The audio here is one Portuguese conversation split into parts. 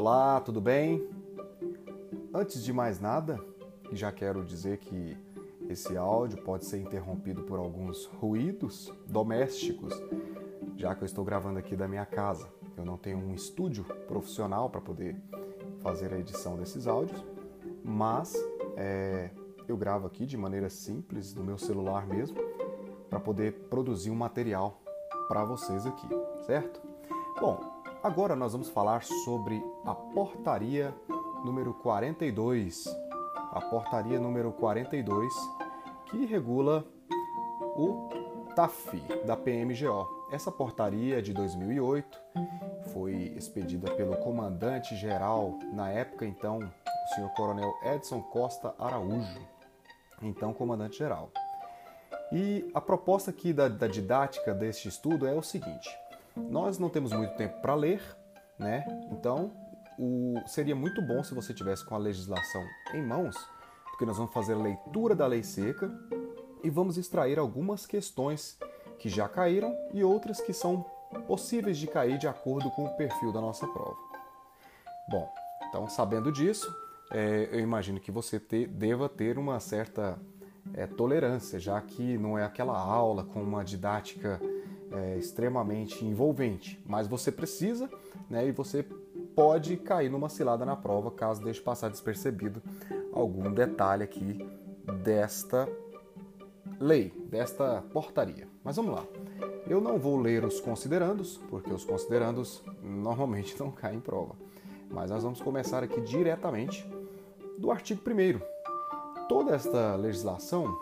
Olá, tudo bem? Antes de mais nada, já quero dizer que esse áudio pode ser interrompido por alguns ruídos domésticos, já que eu estou gravando aqui da minha casa. Eu não tenho um estúdio profissional para poder fazer a edição desses áudios, mas é, eu gravo aqui de maneira simples, no meu celular mesmo, para poder produzir um material para vocês aqui, certo? Bom, agora nós vamos falar sobre a portaria número 42. A portaria número 42 que regula o TAF da PMGO. Essa portaria é de 2008 foi expedida pelo comandante-geral, na época então, o senhor coronel Edson Costa Araújo, então comandante-geral. E a proposta aqui da, da didática deste estudo é o seguinte: nós não temos muito tempo para ler, né? Então, o, seria muito bom se você tivesse com a legislação em mãos, porque nós vamos fazer a leitura da lei seca e vamos extrair algumas questões que já caíram e outras que são possíveis de cair de acordo com o perfil da nossa prova. Bom, então sabendo disso, é, eu imagino que você te, deva ter uma certa é, tolerância, já que não é aquela aula com uma didática é, extremamente envolvente, mas você precisa né, e você pode cair numa cilada na prova caso deixe passar despercebido algum detalhe aqui desta lei, desta portaria. Mas vamos lá. Eu não vou ler os considerandos, porque os considerandos normalmente não caem em prova. Mas nós vamos começar aqui diretamente do artigo 1 toda esta legislação,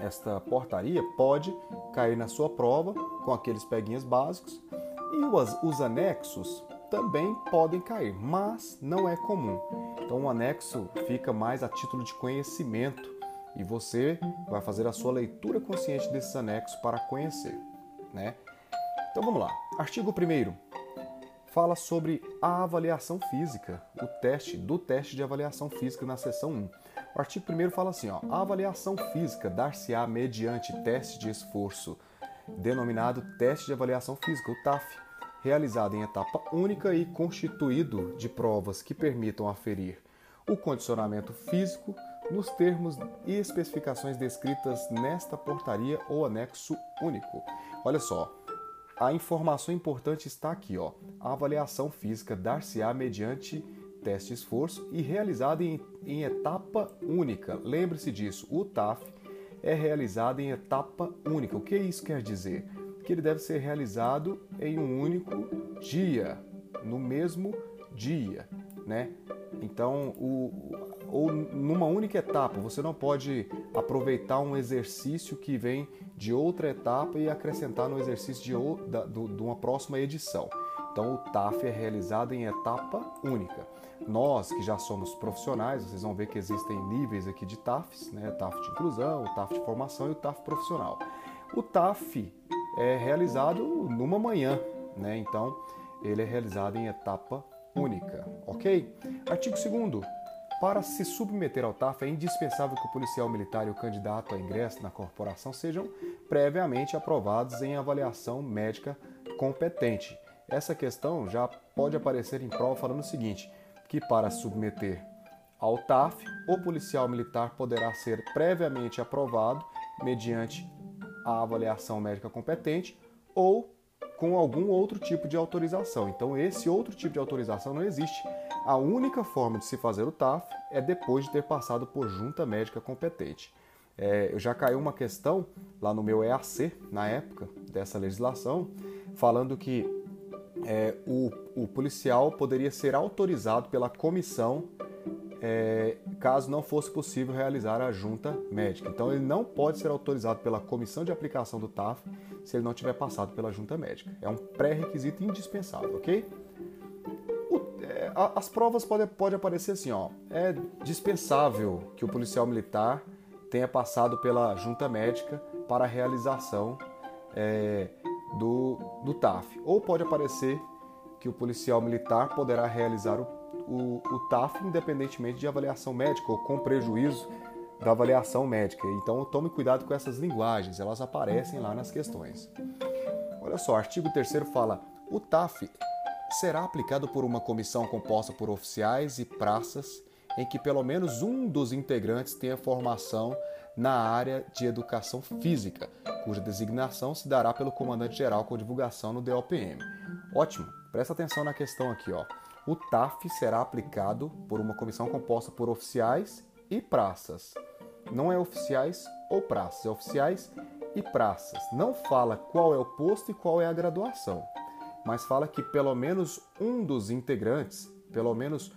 esta portaria, pode cair na sua prova com aqueles peguinhas básicos e os, os anexos também podem cair, mas não é comum. Então, o anexo fica mais a título de conhecimento e você vai fazer a sua leitura consciente desses anexos para conhecer, né? Então vamos lá. Artigo 1 fala sobre a avaliação física, o teste do teste de avaliação física na seção 1. O artigo 1 fala assim: ó, a avaliação física dar-se-á mediante teste de esforço, denominado teste de avaliação física, o TAF, realizado em etapa única e constituído de provas que permitam aferir o condicionamento físico nos termos e especificações descritas nesta portaria ou anexo único. Olha só, a informação importante está aqui, ó. A avaliação física dar-se-á mediante teste esforço e realizada em, em etapa única. Lembre-se disso, o TAF é realizado em etapa única. O que isso quer dizer? Que ele deve ser realizado em um único dia, no mesmo dia, né? Então, o, ou numa única etapa, você não pode aproveitar um exercício que vem de outra etapa e acrescentar no exercício de, de uma próxima edição. Então, o TAF é realizado em etapa única. Nós que já somos profissionais, vocês vão ver que existem níveis aqui de TAFs, né? TAF de inclusão, o TAF de formação e o TAF profissional. O TAF é realizado numa manhã, né? Então, ele é realizado em etapa única, ok? Artigo 2 para se submeter ao TAF, é indispensável que o policial militar e o candidato a ingresso na corporação sejam previamente aprovados em avaliação médica competente. Essa questão já pode aparecer em prova falando o seguinte: que para submeter ao TAF, o policial militar poderá ser previamente aprovado mediante a avaliação médica competente ou com algum outro tipo de autorização. Então, esse outro tipo de autorização não existe. A única forma de se fazer o TAF é depois de ter passado por junta médica competente. É, já caiu uma questão lá no meu EAC, na época dessa legislação, falando que é, o, o, policial poderia ser autorizado pela comissão é, caso não fosse possível realizar a junta médica. Então, ele não pode ser autorizado pela comissão de aplicação do TAF se ele não tiver passado pela junta médica. É um pré-requisito indispensável, ok? É, as provas podem pode aparecer assim, ó. É dispensável que o policial militar tenha passado pela junta médica para a realização é, do, do TAF. Ou pode aparecer que o policial militar poderá realizar o, o, o TAF independentemente de avaliação médica ou com prejuízo da avaliação médica. Então tome cuidado com essas linguagens, elas aparecem lá nas questões. Olha só, artigo 3 fala: o TAF será aplicado por uma comissão composta por oficiais e praças em que pelo menos um dos integrantes tenha formação na área de educação física, cuja designação se dará pelo comandante-geral com divulgação no DOPM. Ótimo, presta atenção na questão aqui, ó. O TAF será aplicado por uma comissão composta por oficiais e praças. Não é oficiais ou praças, é oficiais e praças. Não fala qual é o posto e qual é a graduação, mas fala que pelo menos um dos integrantes, pelo menos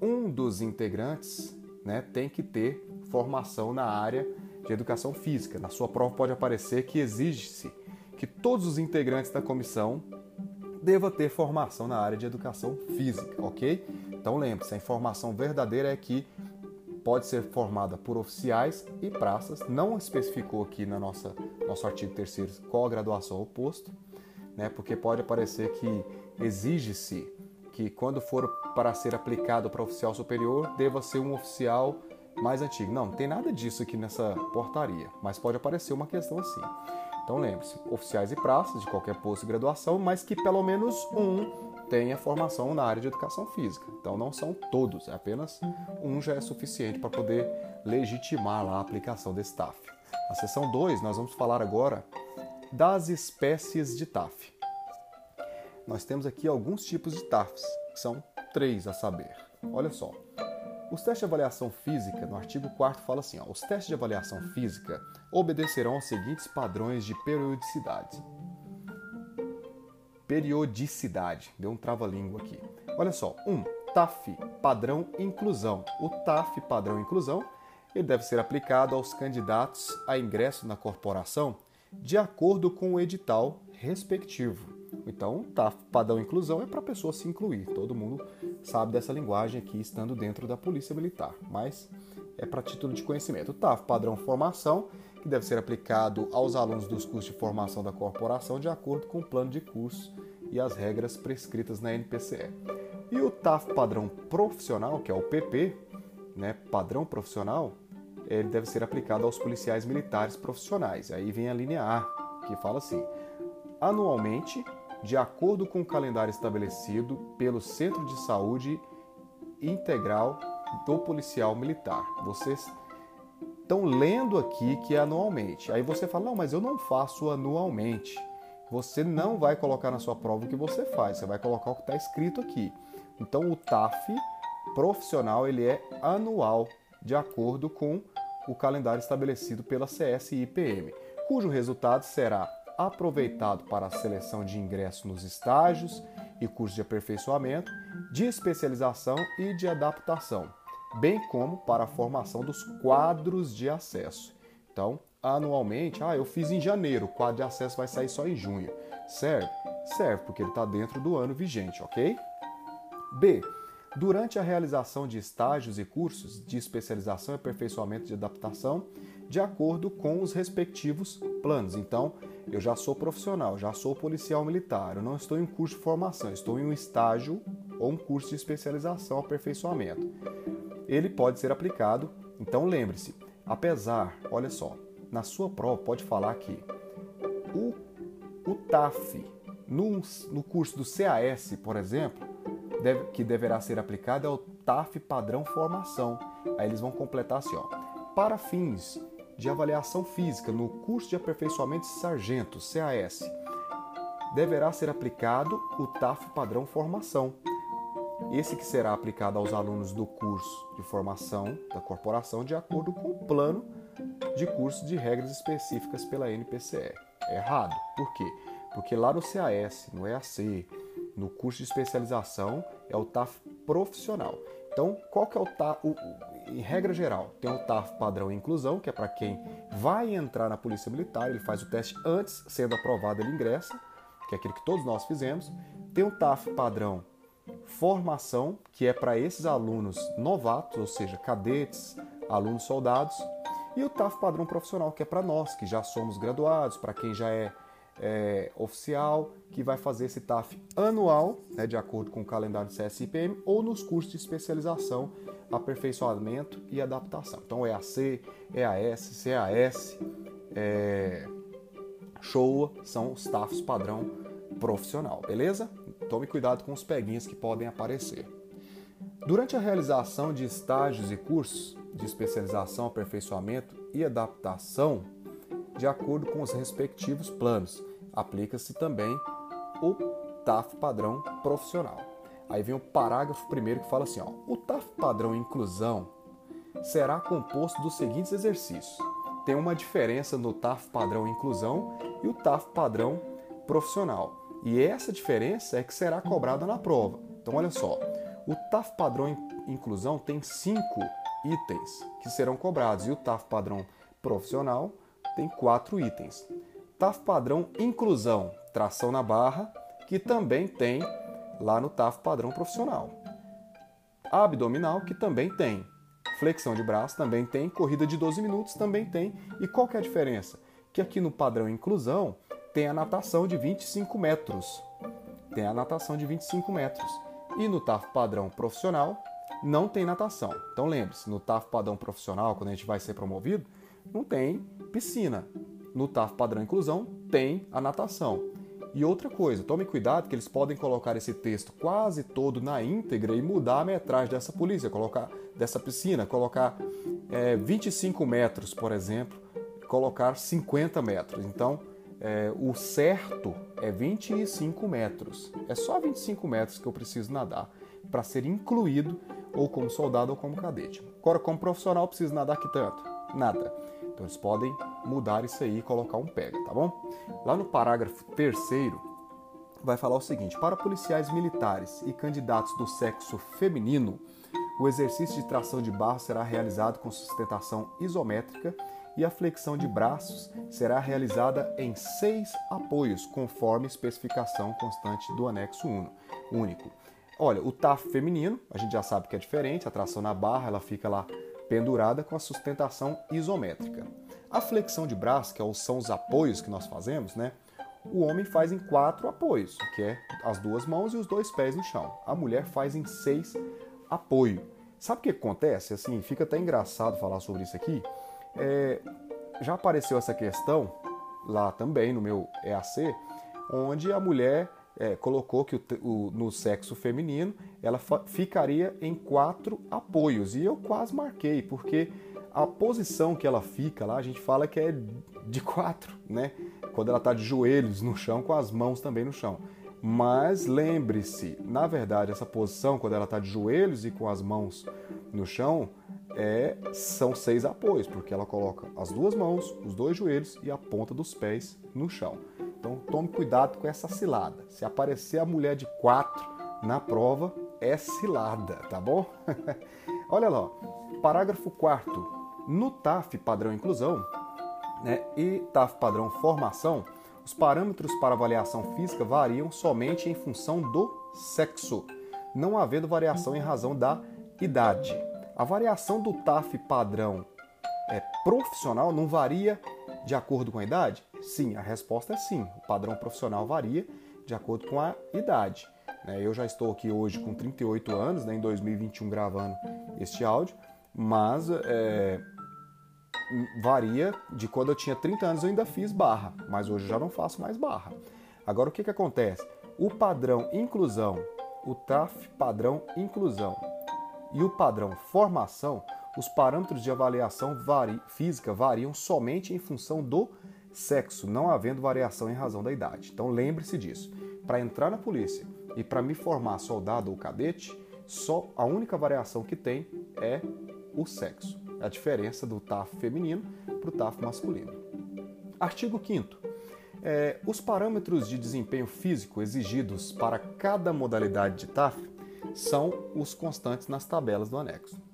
um dos integrantes, né, tem que ter formação na área de educação física. Na sua prova pode aparecer que exige-se que todos os integrantes da comissão deva ter formação na área de educação física, ok? Então lembre-se, a informação verdadeira é que pode ser formada por oficiais e praças. Não especificou aqui na nossa nosso artigo 3 qual a graduação ou posto, né? Porque pode aparecer que exige-se que quando for para ser aplicado para oficial superior, deva ser um oficial mais antigo. Não, não tem nada disso aqui nessa portaria, mas pode aparecer uma questão assim. Então lembre-se, oficiais e praças de qualquer posto de graduação, mas que pelo menos um tenha formação na área de educação física. Então não são todos, é apenas um já é suficiente para poder legitimar a aplicação desse TAF. Na seção 2, nós vamos falar agora das espécies de TAF. Nós temos aqui alguns tipos de TAFs, que são três a saber. Olha só. Os testes de avaliação física, no artigo 4 fala assim: ó, os testes de avaliação física obedecerão aos seguintes padrões de periodicidade periodicidade. Deu um trava-língua aqui. Olha só, um, TAF, padrão inclusão. O TAF, padrão inclusão, ele deve ser aplicado aos candidatos a ingresso na corporação de acordo com o edital respectivo. Então, TAF, padrão inclusão, é para a pessoa se incluir. Todo mundo sabe dessa linguagem aqui, estando dentro da Polícia Militar, mas é para título de conhecimento. O TAF, padrão formação, que deve ser aplicado aos alunos dos cursos de formação da corporação de acordo com o plano de curso e as regras prescritas na NPCE. E o TAF padrão profissional, que é o PP, né, padrão profissional, ele deve ser aplicado aos policiais militares profissionais. Aí vem a linha A, que fala assim: anualmente, de acordo com o calendário estabelecido pelo Centro de Saúde Integral do Policial Militar. Vocês estão lendo aqui que é anualmente. Aí você fala, não, mas eu não faço anualmente. Você não vai colocar na sua prova o que você faz, você vai colocar o que está escrito aqui. Então o TAF profissional ele é anual, de acordo com o calendário estabelecido pela CSIPM, cujo resultado será aproveitado para a seleção de ingresso nos estágios e cursos de aperfeiçoamento, de especialização e de adaptação bem como para a formação dos quadros de acesso. Então, anualmente, ah, eu fiz em janeiro, o quadro de acesso vai sair só em junho. Serve? Serve, porque ele está dentro do ano vigente, ok? B. Durante a realização de estágios e cursos de especialização e aperfeiçoamento de adaptação, de acordo com os respectivos planos. Então, eu já sou profissional, já sou policial militar, eu não estou em curso de formação, estou em um estágio ou um curso de especialização, aperfeiçoamento ele pode ser aplicado. Então lembre-se, apesar, olha só, na sua prova pode falar que o, o TAF no, no curso do CAS, por exemplo, deve, que deverá ser aplicado é o TAF padrão formação. Aí eles vão completar assim, ó. Para fins de avaliação física no curso de aperfeiçoamento de sargento, CAS, deverá ser aplicado o TAF padrão formação esse que será aplicado aos alunos do curso de formação da corporação de acordo com o plano de curso de regras específicas pela NPCE. É errado. Por quê? Porque lá no CAS, no EAC, no curso de especialização, é o TAF profissional. Então, qual que é o TAF? O, em regra geral, tem o TAF padrão inclusão, que é para quem vai entrar na Polícia Militar, ele faz o teste antes, sendo aprovado, ele ingressa, que é aquele que todos nós fizemos. Tem o TAF padrão formação, que é para esses alunos novatos, ou seja, cadetes, alunos soldados, e o TAF padrão profissional, que é para nós, que já somos graduados, para quem já é, é, oficial, que vai fazer esse TAF anual, né, de acordo com o calendário do CSIPM, ou nos cursos de especialização, aperfeiçoamento e adaptação. Então, EAC, EAS, CAS, é, SHOA, são os TAFs padrão profissional, beleza? Tome cuidado com os peguinhas que podem aparecer. Durante a realização de estágios e cursos de especialização, aperfeiçoamento e adaptação, de acordo com os respectivos planos, aplica-se também o TAF padrão profissional. Aí vem o parágrafo primeiro que fala assim: ó, o TAF padrão inclusão será composto dos seguintes exercícios. Tem uma diferença no TAF padrão inclusão e o TAF padrão profissional. E essa diferença é que será cobrada na prova. Então, olha só, o TAF padrão inclusão tem cinco itens que serão cobrados e o TAF padrão profissional tem quatro itens. TAF padrão inclusão, tração na barra, que também tem lá no TAF padrão profissional. Abdominal, que também tem. Flexão de braço também tem, corrida de 12 minutos também tem. E qual que é a diferença? Que aqui no padrão inclusão tem a natação de 25 metros. Tem a natação de 25 metros. E no TAF padrão profissional não tem natação. Então lembre-se, no TAF padrão profissional, quando a gente vai ser promovido, não tem piscina. No TAF padrão inclusão tem a natação. E outra coisa, tome cuidado que eles podem colocar esse texto quase todo na íntegra e mudar a metragem dessa polícia, colocar dessa piscina, colocar é, 25 metros, por exemplo, colocar 50 metros. Então, é, o certo é 25 metros. É só 25 metros que eu preciso nadar para ser incluído ou como soldado ou como cadete. Agora, como profissional, eu preciso nadar que tanto? Nada. Então eles podem mudar isso aí e colocar um pega, tá bom? Lá no parágrafo terceiro vai falar o seguinte: para policiais militares e candidatos do sexo feminino, o exercício de tração de barro será realizado com sustentação isométrica e a flexão de braços será realizada em seis apoios, conforme especificação constante do anexo 1, único. Olha, o TAF feminino, a gente já sabe que é diferente, a tração na barra, ela fica lá pendurada com a sustentação isométrica. A flexão de braço, que é são os apoios que nós fazemos, né? O homem faz em quatro apoios, que é as duas mãos e os dois pés no chão. A mulher faz em seis apoios. Sabe o que acontece? Assim, fica até engraçado falar sobre isso aqui. É, já apareceu essa questão lá também no meu EAC, onde a mulher é, colocou que o, o, no sexo feminino ela ficaria em quatro apoios. E eu quase marquei, porque a posição que ela fica lá, a gente fala que é de quatro, né? Quando ela está de joelhos no chão, com as mãos também no chão. Mas lembre-se, na verdade, essa posição, quando ela está de joelhos e com as mãos no chão, é, são seis apoios, porque ela coloca as duas mãos, os dois joelhos e a ponta dos pés no chão. Tome cuidado com essa cilada. Se aparecer a mulher de quatro na prova, é cilada, tá bom? Olha lá, parágrafo 4 No TAF padrão inclusão né, e TAF padrão formação, os parâmetros para avaliação física variam somente em função do sexo, não havendo variação em razão da idade. A variação do TAF padrão é, profissional não varia de acordo com a idade? Sim, a resposta é sim. O padrão profissional varia de acordo com a idade. Né? Eu já estou aqui hoje com 38 anos, né, em 2021 gravando este áudio, mas é, varia de quando eu tinha 30 anos eu ainda fiz barra, mas hoje eu já não faço mais barra. Agora o que, que acontece? O padrão inclusão, o TAF padrão inclusão e o padrão formação, os parâmetros de avaliação vari, física variam somente em função do sexo, não havendo variação em razão da idade. Então lembre-se disso. Para entrar na polícia e para me formar soldado ou cadete, só a única variação que tem é o sexo. A diferença do TAF feminino para o TAF masculino. Artigo 5 é, os parâmetros de desempenho físico exigidos para cada modalidade de TAF são os constantes nas tabelas do anexo.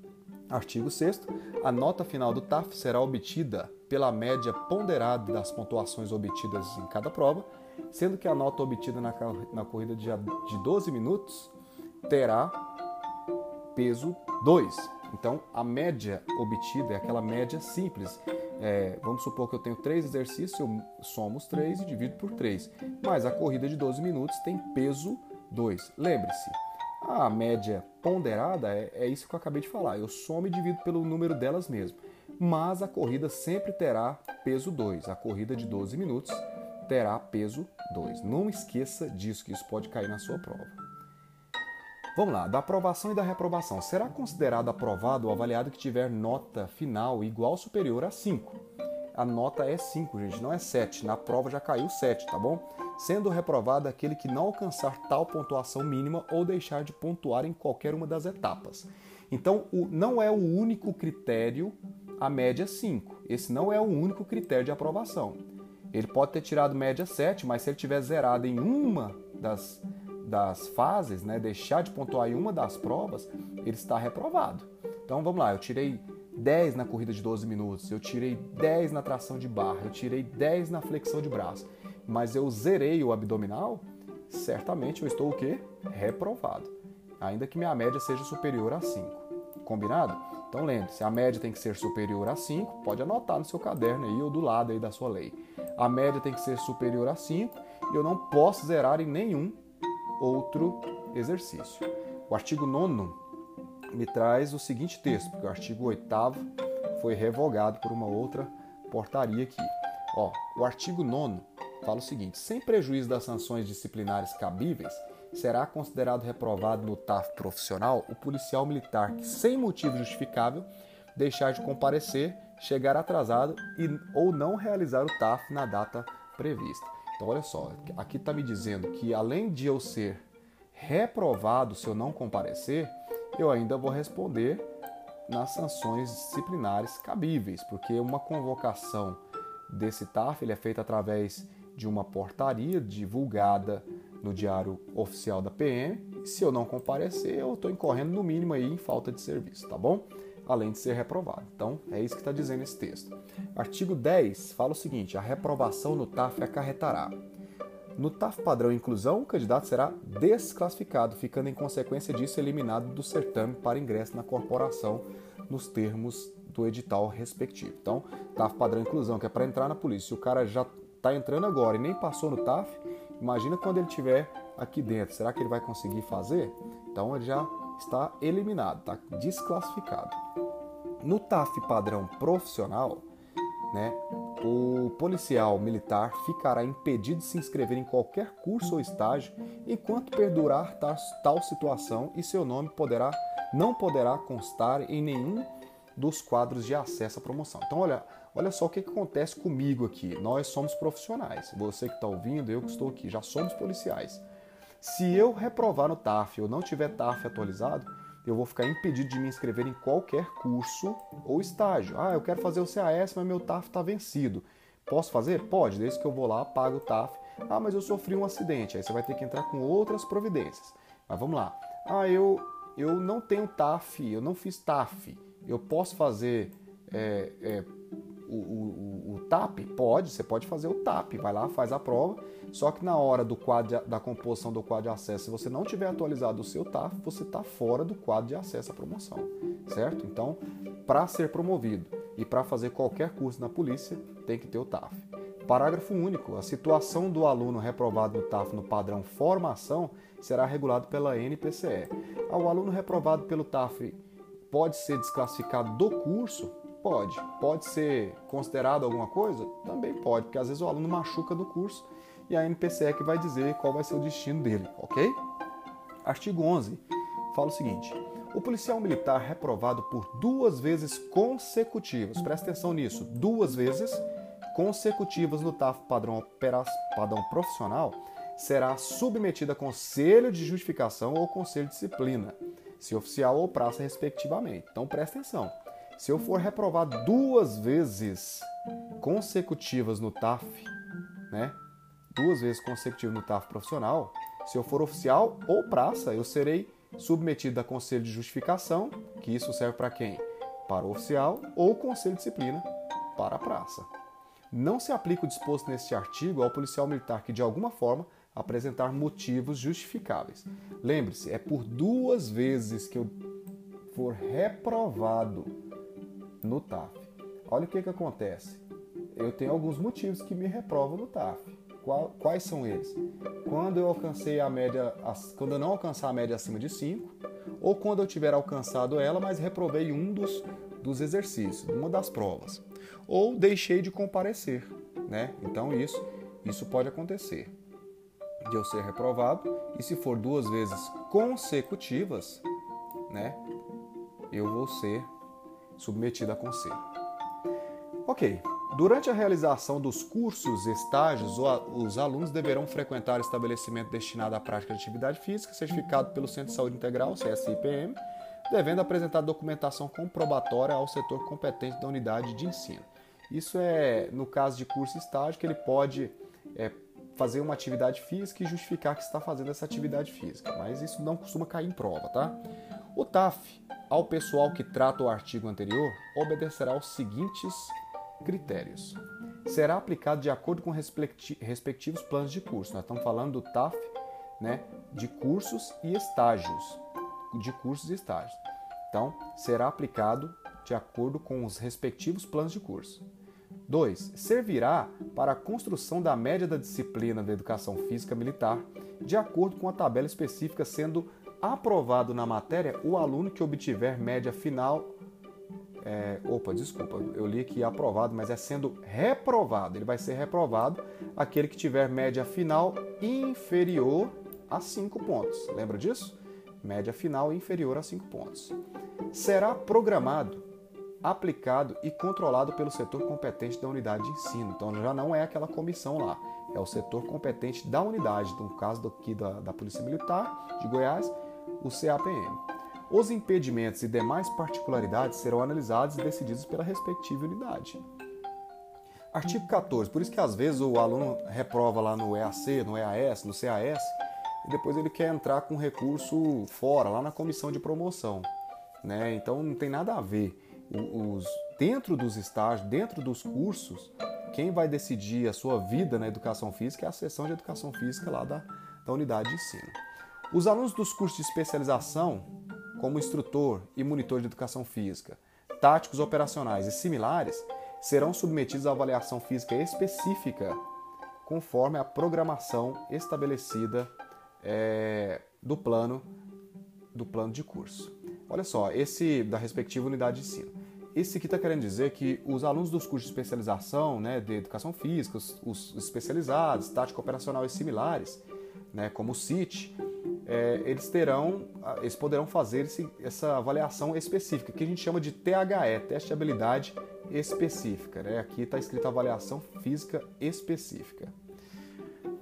Artigo 6 a nota final do TAF será obtida pela média ponderada das pontuações obtidas em cada prova, sendo que a nota obtida na, corrida de, de 12 minutos terá peso 2. Então, a média obtida é aquela média simples. É, vamos supor que eu tenho três exercícios, eu somo os três e divido por 3. Mas a corrida de 12 minutos tem peso 2. Lembre-se, a média ponderada é, é, isso que eu acabei de falar. Eu somo e divido pelo número delas mesmo. Mas a corrida sempre terá peso 2. A corrida de 12 minutos terá peso 2. Não esqueça disso, que isso pode cair na sua prova. Vamos lá, da aprovação e da reprovação. Será considerado aprovado o avaliado que tiver nota final igual ou superior a 5? A nota é 5, gente, não é 7. Na prova já caiu 7, tá bom? Sendo reprovado aquele que não alcançar tal pontuação mínima ou deixar de pontuar em qualquer uma das etapas. Então, o, não é o único critério a média 5. Esse não é o único critério de aprovação. Ele pode ter tirado média 7, mas se ele tiver zerado em uma das das fases, né, deixar de pontuar em uma das provas, ele está reprovado. Então vamos lá, eu tirei 10 na corrida de 12 minutos, eu tirei 10 na tração de barra, eu tirei 10 na flexão de braço, mas eu zerei o abdominal, certamente eu estou o quê? Reprovado. Ainda que minha média seja superior a 5. Combinado? Então lembre-se, a média tem que ser superior a 5, pode anotar no seu caderno aí ou do lado aí da sua lei. A média tem que ser superior a 5 e eu não posso zerar em nenhum outro exercício. O artigo 9 me traz o seguinte texto, porque o artigo 8 foi revogado por uma outra portaria aqui. Ó, o artigo 9 fala o seguinte: sem prejuízo das sanções disciplinares cabíveis, será considerado reprovado no TAF profissional o policial militar que, sem motivo justificável, deixar de comparecer, chegar atrasado e, ou não realizar o TAF na data prevista. Então, olha só, aqui está me dizendo que além de eu ser reprovado se eu não comparecer, eu ainda vou responder nas sanções disciplinares cabíveis, porque uma convocação desse TAF ele é feita através de uma portaria divulgada no Diário Oficial da PM. Se eu não comparecer, eu estou incorrendo no mínimo aí em falta de serviço, tá bom? além de ser reprovado. Então, é isso que está dizendo esse texto. Artigo 10 fala o seguinte: a reprovação no TAF acarretará. No TAF padrão inclusão, o candidato será desclassificado, ficando em consequência disso eliminado do certame para ingresso na corporação nos termos do edital respectivo. Então, TAF padrão inclusão, que é para entrar na polícia. Se o cara já está entrando agora e nem passou no TAF, imagina quando ele estiver aqui dentro. Será que ele vai conseguir fazer? Então, ele já está eliminado, está desclassificado. No TAF padrão profissional, né, o policial militar ficará impedido de se inscrever em qualquer curso ou estágio enquanto perdurar tal, situação e seu nome poderá, não poderá constar em nenhum dos quadros de acesso à promoção. Então, olha, olha só o que, que acontece comigo aqui. Nós somos profissionais. Você que está ouvindo, eu que estou aqui, já somos policiais. Se eu reprovar no TAF ou não tiver TAF atualizado, eu vou ficar impedido de me inscrever em qualquer curso ou estágio. Ah, eu quero fazer o CAS, mas meu TAF está vencido. Posso fazer? Pode, desde que eu vou lá, pago o TAF. Ah, mas eu sofri um acidente. Aí você vai ter que entrar com outras providências. Mas vamos lá. Ah, eu, eu não tenho TAF, eu não fiz TAF. Eu posso fazer é, é, o, o, o, TAP? Pode, você pode fazer o TAP, vai lá, faz a prova, só que na hora do quadro de, da composição do quadro de acesso, se você não tiver atualizado o seu TAP, você está fora do quadro de acesso à promoção, certo? Então, para ser promovido e para fazer qualquer curso na polícia, tem que ter o TAF. Parágrafo único. A situação do aluno reprovado no TAF no padrão formação será regulado pela NPCE. O aluno reprovado pelo TAF pode ser desclassificado do curso Pode. Pode ser considerado alguma coisa? Também pode, porque às vezes o aluno machuca no curso e a NPCE que vai dizer qual vai ser o destino dele, ok? Artigo 11 fala o seguinte: o policial militar reprovado por duas vezes consecutivas, presta atenção nisso, duas vezes consecutivas no TAF padrão, padrão profissional, será submetido a conselho de justificação ou conselho de disciplina, se oficial ou praça, respectivamente. Então presta atenção. Se eu for reprovado duas vezes consecutivas no TAF, né? Duas vezes consecutivas no TAF profissional, se eu for oficial ou praça, eu serei submetido a conselho de justificação, que isso serve para quem? Para o oficial, ou conselho de disciplina para a praça. Não se aplica o disposto neste artigo ao policial militar que, de alguma forma, apresentar motivos justificáveis. Lembre-se, é por duas vezes que eu for reprovado no TAF. Olha o que, que acontece. Eu tenho alguns motivos que me reprovam no TAF. Quais são eles? Quando eu alcancei a média, quando eu não alcançar a média acima de 5, ou quando eu tiver alcançado ela, mas reprovei um dos, dos exercícios, uma das provas, ou deixei de comparecer, né? Então isso Isso pode acontecer de eu ser reprovado e se for duas vezes consecutivas, né, eu vou ser submetido a conselho. Ok. Durante a realização dos cursos, estágios, os alunos deverão frequentar estabelecimento destinado à prática de atividade física, certificado pelo Centro de Saúde Integral, CSIPM, devendo apresentar documentação comprobatória ao setor competente da unidade de ensino. Isso é no caso de curso e estágio que ele pode é, fazer uma atividade física e justificar que está fazendo essa atividade física, mas isso não costuma cair em prova, tá? O TAF, ao pessoal que trata o artigo anterior, obedecerá aos seguintes critérios. Será aplicado de acordo com respectivos planos de curso. Nós estamos falando do TAF, né, de cursos e estágios, de cursos e estágios. Então, será aplicado de acordo com os respectivos planos de curso. 2. Servirá para a construção da média da disciplina da educação física militar, de acordo com a tabela específica, sendo aprovado na matéria o aluno que obtiver média final. É, opa, desculpa, eu li aqui aprovado, mas é sendo reprovado. Ele vai ser reprovado aquele que tiver média final inferior a 5 pontos. Lembra disso? Média final inferior a 5 pontos. Será programado aplicado e controlado pelo setor competente da unidade de ensino. Então já não é aquela comissão lá, é o setor competente da unidade, no caso aqui da, da Polícia Militar de Goiás, o CAPM. Os impedimentos e demais particularidades serão analisados e decididos pela respectiva unidade. Artigo 14. Por isso que às vezes o aluno reprova lá no EAC, no EAS, no CAS, e depois ele quer entrar com recurso fora, lá na comissão de promoção. Né? Então não tem nada a ver os, dentro dos estágios, dentro dos cursos, quem vai decidir a sua vida na educação física é a seção de educação física lá da, da unidade de ensino. Os alunos dos cursos de especialização, como instrutor e monitor de educação física, táticos operacionais e similares, serão submetidos à avaliação física específica conforme a programação estabelecida é, do plano do plano de curso. Olha só, esse da respectiva unidade de ensino. Esse aqui está querendo dizer que os alunos dos cursos de especialização, né, de educação física, os, os especializados, tática operacional e similares, né, como o CIT, é, eles terão, eles poderão fazer esse, essa avaliação específica, que a gente chama de THE, teste de habilidade específica. Né? Aqui está escrito avaliação física específica.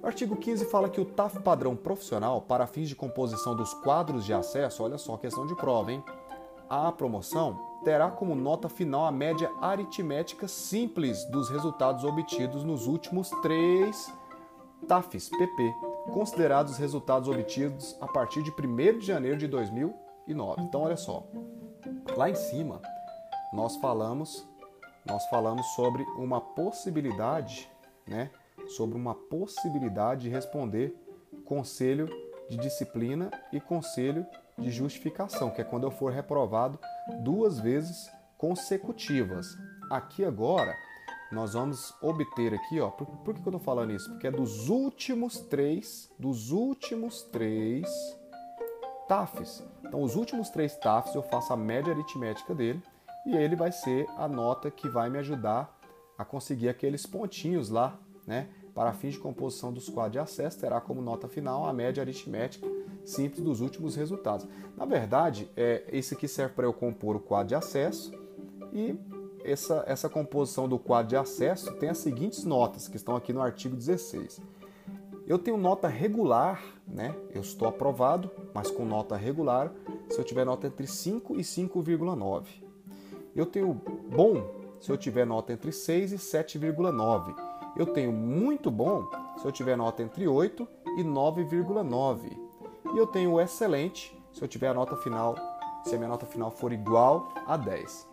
O artigo 15 fala que o TAF padrão profissional, para fins de composição dos quadros de acesso, olha só, questão de prova, hein? A promoção terá como nota final a média aritmética simples dos resultados obtidos nos últimos três TAFs PP, considerados resultados obtidos a partir de 1 de janeiro de 2009. Então, olha só, lá em cima nós falamos, nós falamos sobre uma possibilidade, né? sobre uma possibilidade de responder conselho de disciplina e conselho de justificação, que é quando eu for reprovado duas vezes consecutivas. Aqui agora nós vamos obter aqui, ó. Por, por que, eu estou falando isso? Porque é dos últimos três, dos últimos três TAFs. Então, os últimos três TAFs eu faço a média aritmética dele e ele vai ser a nota que vai me ajudar a conseguir aqueles pontinhos lá né? Para fins de composição dos quadros de acesso, terá como nota final a média aritmética simples dos últimos resultados. Na verdade, é, esse aqui serve para eu compor o quadro de acesso e essa, essa composição do quadro de acesso tem as seguintes notas que estão aqui no artigo 16. Eu tenho nota regular, né? Eu estou aprovado, mas com nota regular, se eu tiver nota entre 5 e 5,9. Eu tenho bom se eu tiver nota entre 6 e 7,9 eu tenho muito bom se eu tiver nota entre 8 e 9,9. E eu tenho excelente se eu tiver a nota final, se a minha nota final for igual a 10.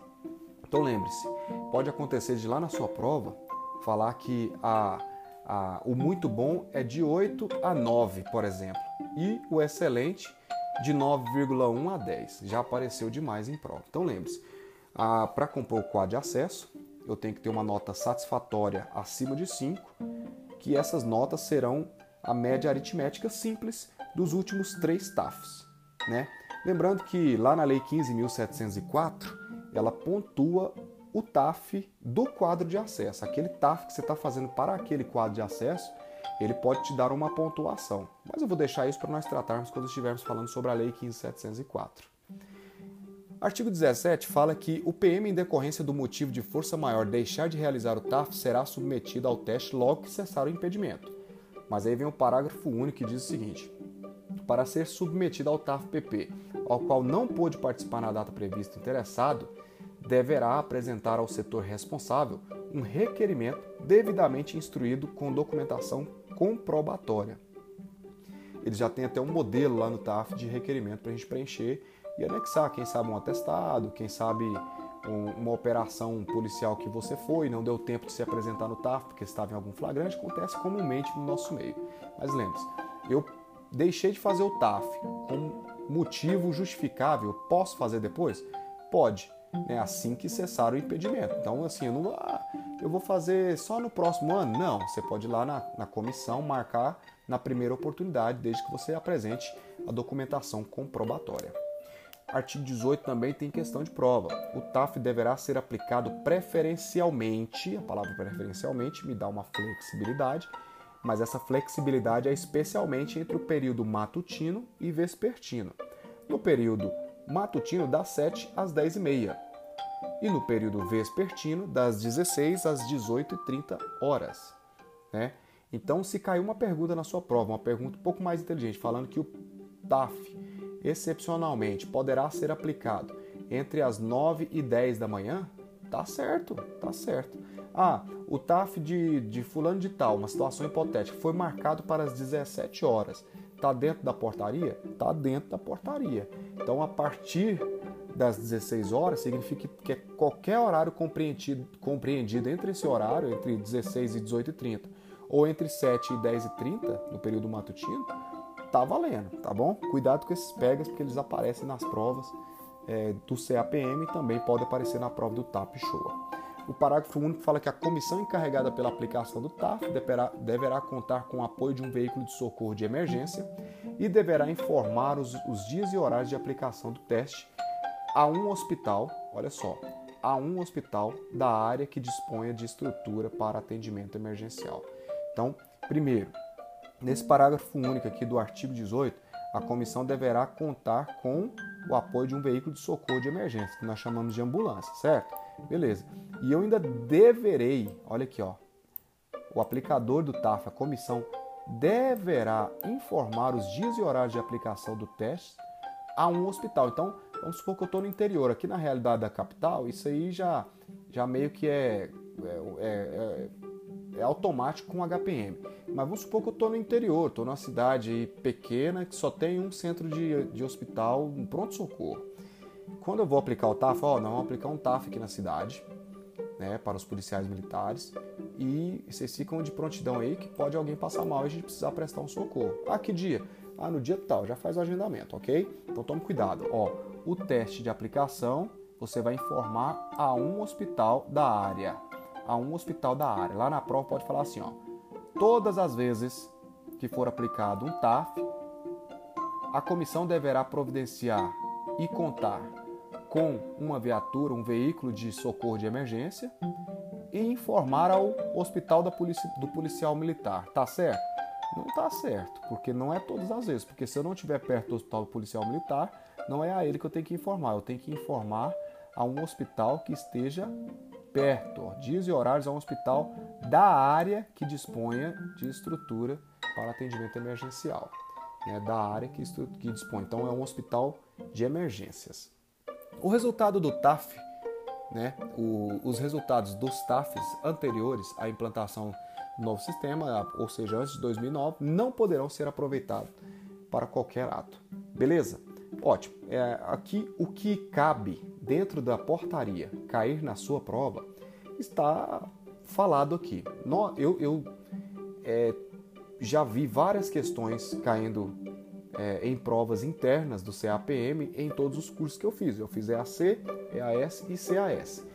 Então lembre-se, pode acontecer de lá na sua prova falar que a, a, o muito bom é de 8 a 9, por exemplo, e o excelente de 9,1 a 10. Já apareceu demais em prova. Então lembre-se, para compor o quadro de acesso, eu tenho que ter uma nota satisfatória acima de 5, que essas notas serão a média aritmética simples dos últimos três TAFs. Né? Lembrando que lá na Lei 15.704, ela pontua o TAF do quadro de acesso. Aquele TAF que você está fazendo para aquele quadro de acesso, ele pode te dar uma pontuação. Mas eu vou deixar isso para nós tratarmos quando estivermos falando sobre a Lei 15704. Artigo 17 fala que o PM, em decorrência do motivo de força maior deixar de realizar o TAF, será submetido ao teste logo que cessar o impedimento. Mas aí vem o parágrafo único que diz o seguinte: para ser submetido ao TAF-PP, ao qual não pôde participar na data prevista interessado, deverá apresentar ao setor responsável um requerimento devidamente instruído com documentação comprobatória. Eles já têm até um modelo lá no TAF de requerimento para a gente preencher e anexar, quem sabe um atestado, quem sabe um, uma operação policial que você foi, não deu tempo de se apresentar no TAF porque estava em algum flagrante, acontece comumente no nosso meio. Mas lembre-se, eu deixei de fazer o TAF com motivo justificável, posso fazer depois? Pode, né? assim que cessar o impedimento. Então, assim, eu, não, ah, eu vou fazer só no próximo ano? Não, você pode ir lá na, na comissão marcar na primeira oportunidade, desde que você apresente a documentação comprobatória. Artigo 18 também tem questão de prova. O TAF deverá ser aplicado preferencialmente, a palavra preferencialmente me dá uma flexibilidade, mas essa flexibilidade é especialmente entre o período matutino e vespertino. No período matutino, das 7 às 10 e meia, e no período vespertino, das 16 às 18h30 horas. Né? Então, se caiu uma pergunta na sua prova, uma pergunta um pouco mais inteligente, falando que o TAF, excepcionalmente, poderá ser aplicado entre as 9 e 10 da manhã, tá certo, tá certo. Ah, o TAF de, de fulano de tal, uma situação hipotética, foi marcado para as 17 horas. Está dentro da portaria? Está dentro da portaria. Então, a partir das 16 horas, significa que é qualquer horário compreendido, compreendido entre esse horário, entre 16 e 18 e 30, ou entre 7 e 10 e 30, no período matutino, tá valendo, tá bom? Cuidado com esses pegas, porque eles aparecem nas provas é, do CAPM e também pode aparecer na prova do TAP Show. O parágrafo único fala que a comissão encarregada pela aplicação do TAF deverá, deverá contar com o apoio de um veículo de socorro de emergência e deverá informar os, os dias e horários de aplicação do teste a um hospital, olha só, a um hospital da área que disponha de estrutura para atendimento emergencial. Então, primeiro, nesse parágrafo único aqui do artigo 18, a comissão deverá contar com o apoio de um veículo de socorro de emergência, que nós chamamos de ambulância, certo? Beleza. E eu ainda deverei, olha aqui, ó, o aplicador do TAF, a comissão, deverá informar os dias e horários de aplicação do teste a um hospital. Então, vamos supor que eu estou no interior. Aqui na realidade da capital, isso aí já, já meio que é, é, é, é automático com HPM. Mas vamos supor que eu estou no interior, estou numa cidade pequena que só tem um centro de, de hospital, um pronto-socorro. Quando eu vou aplicar o TAF, ó, nós vamos aplicar um TAF aqui na cidade, né, para os policiais militares, e vocês ficam de prontidão aí que pode alguém passar mal e a gente precisar prestar um socorro. Ah, que dia? Ah, no dia tal, já faz o agendamento, ok? Então tome cuidado. Ó, o teste de aplicação você vai informar a um hospital da área. A um hospital da área. Lá na prova pode falar assim, ó. Todas as vezes que for aplicado um TAF, a comissão deverá providenciar e contar com uma viatura, um veículo de socorro de emergência e informar ao hospital policia, do policial militar. Tá certo? Não tá certo, porque não é todas as vezes. Porque se eu não estiver perto do hospital do policial militar, não é a ele que eu tenho que informar. Eu tenho que informar a um hospital que esteja perto. Ó, dias e horários a um hospital da área que disponha de estrutura para atendimento emergencial né, da área que, que dispõe. Então, é um hospital de emergências. O resultado do TAF, né, o, os resultados dos TAFs anteriores à implantação do novo sistema, ou seja, antes de 2009, não poderão ser aproveitados para qualquer ato. Beleza? Ótimo. É, aqui o que cabe dentro da portaria cair na sua prova está falado aqui. eu, eu é, já vi várias questões caindo é, em provas internas do CAPM em todos os cursos que eu fiz. Eu fiz EAC, EAS e CAS.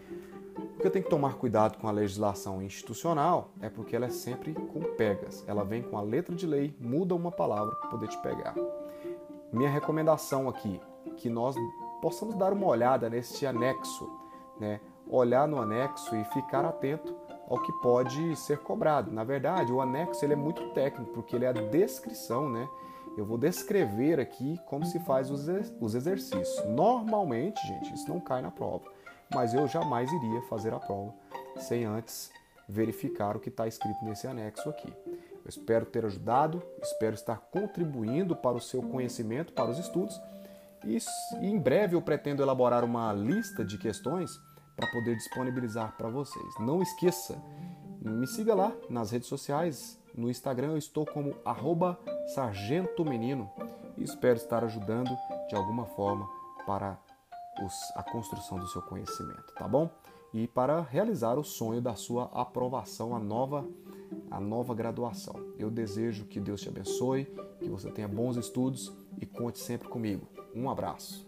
O que eu tenho que tomar cuidado com a legislação institucional é porque ela é sempre com pegas. Ela vem com a letra de lei, muda uma palavra para poder te pegar. Minha recomendação aqui, que nós possamos dar uma olhada nesse anexo, né? olhar no anexo e ficar atento ao que pode ser cobrado. Na verdade, o anexo ele é muito técnico, porque ele é a descrição, né? Eu vou descrever aqui como se faz os exercícios. Normalmente, gente, isso não cai na prova, mas eu jamais iria fazer a prova sem antes verificar o que está escrito nesse anexo aqui. Eu espero ter ajudado, espero estar contribuindo para o seu conhecimento, para os estudos, e em breve eu pretendo elaborar uma lista de questões para poder disponibilizar para vocês. Não esqueça, me siga lá nas redes sociais. No Instagram eu estou como arroba Sargento Menino e espero estar ajudando de alguma forma para os, a construção do seu conhecimento, tá bom? E para realizar o sonho da sua aprovação à nova, à nova graduação. Eu desejo que Deus te abençoe, que você tenha bons estudos e conte sempre comigo. Um abraço.